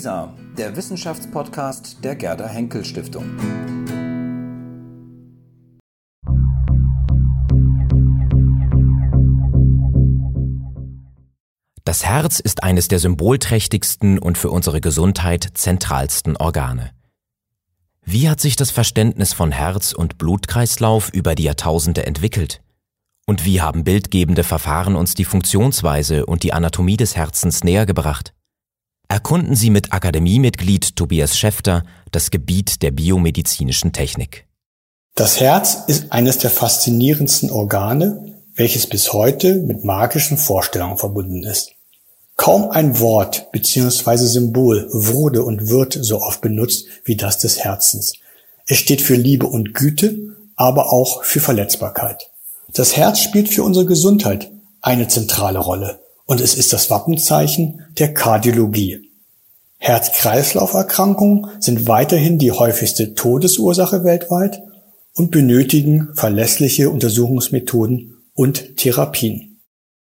WISA, der Wissenschaftspodcast der Gerda Henkel Stiftung. Das Herz ist eines der symbolträchtigsten und für unsere Gesundheit zentralsten Organe. Wie hat sich das Verständnis von Herz und Blutkreislauf über die Jahrtausende entwickelt? Und wie haben bildgebende Verfahren uns die Funktionsweise und die Anatomie des Herzens näher gebracht? Erkunden Sie mit Akademiemitglied Tobias Schäfter das Gebiet der biomedizinischen Technik. Das Herz ist eines der faszinierendsten Organe, welches bis heute mit magischen Vorstellungen verbunden ist. Kaum ein Wort bzw. Symbol wurde und wird so oft benutzt wie das des Herzens. Es steht für Liebe und Güte, aber auch für Verletzbarkeit. Das Herz spielt für unsere Gesundheit eine zentrale Rolle und es ist das Wappenzeichen der Kardiologie. Herz-Kreislauf-Erkrankungen sind weiterhin die häufigste Todesursache weltweit und benötigen verlässliche Untersuchungsmethoden und Therapien.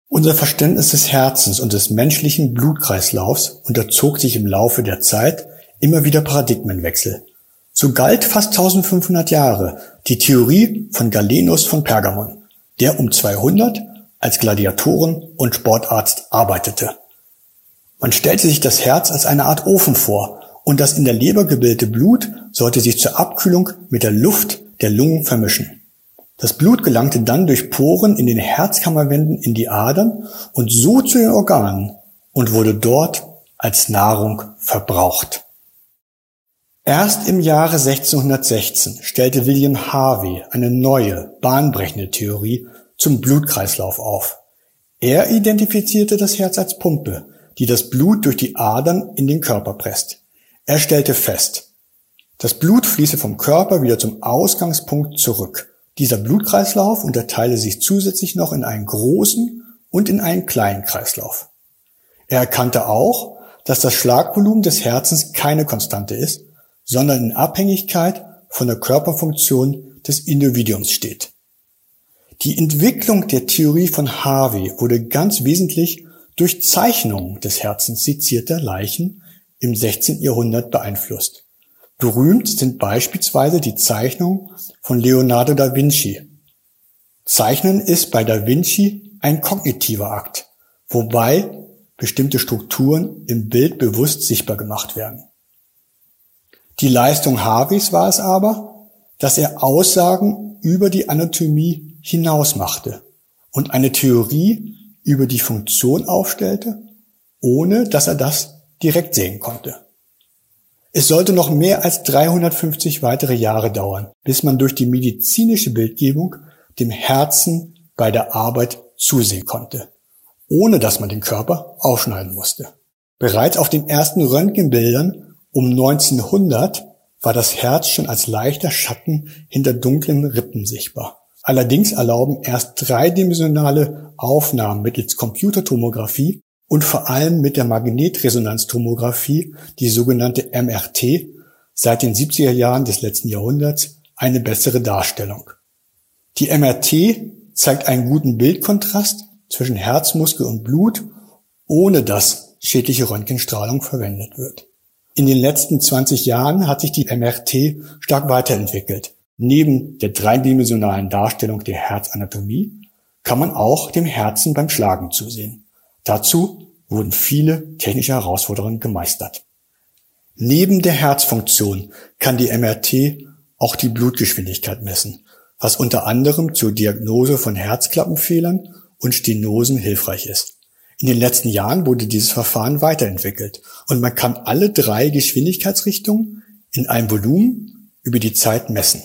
Unser Verständnis des Herzens und des menschlichen Blutkreislaufs unterzog sich im Laufe der Zeit immer wieder Paradigmenwechsel. So galt fast 1500 Jahre die Theorie von Galenus von Pergamon, der um 200 als Gladiatoren und Sportarzt arbeitete. Man stellte sich das Herz als eine Art Ofen vor und das in der Leber gebildete Blut sollte sich zur Abkühlung mit der Luft der Lungen vermischen. Das Blut gelangte dann durch Poren in den Herzkammerwänden in die Adern und so zu den Organen und wurde dort als Nahrung verbraucht. Erst im Jahre 1616 stellte William Harvey eine neue, bahnbrechende Theorie zum Blutkreislauf auf. Er identifizierte das Herz als Pumpe, die das Blut durch die Adern in den Körper presst. Er stellte fest, das Blut fließe vom Körper wieder zum Ausgangspunkt zurück. Dieser Blutkreislauf unterteile sich zusätzlich noch in einen großen und in einen kleinen Kreislauf. Er erkannte auch, dass das Schlagvolumen des Herzens keine Konstante ist, sondern in Abhängigkeit von der Körperfunktion des Individuums steht. Die Entwicklung der Theorie von Harvey wurde ganz wesentlich durch Zeichnungen des Herzens sezierter Leichen im 16. Jahrhundert beeinflusst. Berühmt sind beispielsweise die Zeichnungen von Leonardo da Vinci. Zeichnen ist bei da Vinci ein kognitiver Akt, wobei bestimmte Strukturen im Bild bewusst sichtbar gemacht werden. Die Leistung Harveys war es aber, dass er Aussagen über die Anatomie hinaus machte und eine Theorie über die Funktion aufstellte, ohne dass er das direkt sehen konnte. Es sollte noch mehr als 350 weitere Jahre dauern, bis man durch die medizinische Bildgebung dem Herzen bei der Arbeit zusehen konnte, ohne dass man den Körper aufschneiden musste. Bereits auf den ersten Röntgenbildern um 1900 war das Herz schon als leichter Schatten hinter dunklen Rippen sichtbar. Allerdings erlauben erst dreidimensionale Aufnahmen mittels Computertomographie und vor allem mit der Magnetresonanztomographie, die sogenannte MRT, seit den 70er Jahren des letzten Jahrhunderts eine bessere Darstellung. Die MRT zeigt einen guten Bildkontrast zwischen Herzmuskel und Blut, ohne dass schädliche Röntgenstrahlung verwendet wird. In den letzten 20 Jahren hat sich die MRT stark weiterentwickelt. Neben der dreidimensionalen Darstellung der Herzanatomie kann man auch dem Herzen beim Schlagen zusehen. Dazu wurden viele technische Herausforderungen gemeistert. Neben der Herzfunktion kann die MRT auch die Blutgeschwindigkeit messen, was unter anderem zur Diagnose von Herzklappenfehlern und Stenosen hilfreich ist. In den letzten Jahren wurde dieses Verfahren weiterentwickelt und man kann alle drei Geschwindigkeitsrichtungen in einem Volumen über die Zeit messen.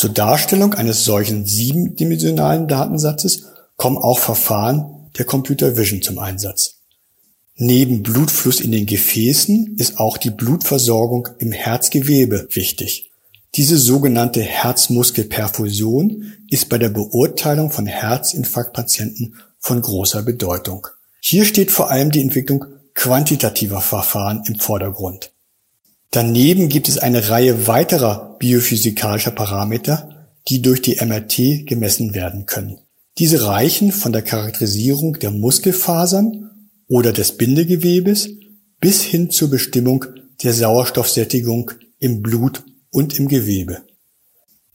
Zur Darstellung eines solchen siebendimensionalen Datensatzes kommen auch Verfahren der Computer Vision zum Einsatz. Neben Blutfluss in den Gefäßen ist auch die Blutversorgung im Herzgewebe wichtig. Diese sogenannte Herzmuskelperfusion ist bei der Beurteilung von Herzinfarktpatienten von großer Bedeutung. Hier steht vor allem die Entwicklung quantitativer Verfahren im Vordergrund. Daneben gibt es eine Reihe weiterer biophysikalischer Parameter, die durch die MRT gemessen werden können. Diese reichen von der Charakterisierung der Muskelfasern oder des Bindegewebes bis hin zur Bestimmung der Sauerstoffsättigung im Blut und im Gewebe.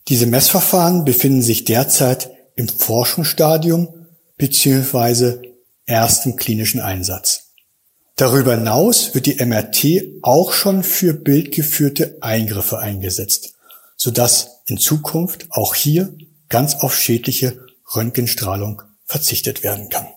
Diese Messverfahren befinden sich derzeit im Forschungsstadium bzw. ersten klinischen Einsatz. Darüber hinaus wird die MRT auch schon für bildgeführte Eingriffe eingesetzt, sodass in Zukunft auch hier ganz auf schädliche Röntgenstrahlung verzichtet werden kann.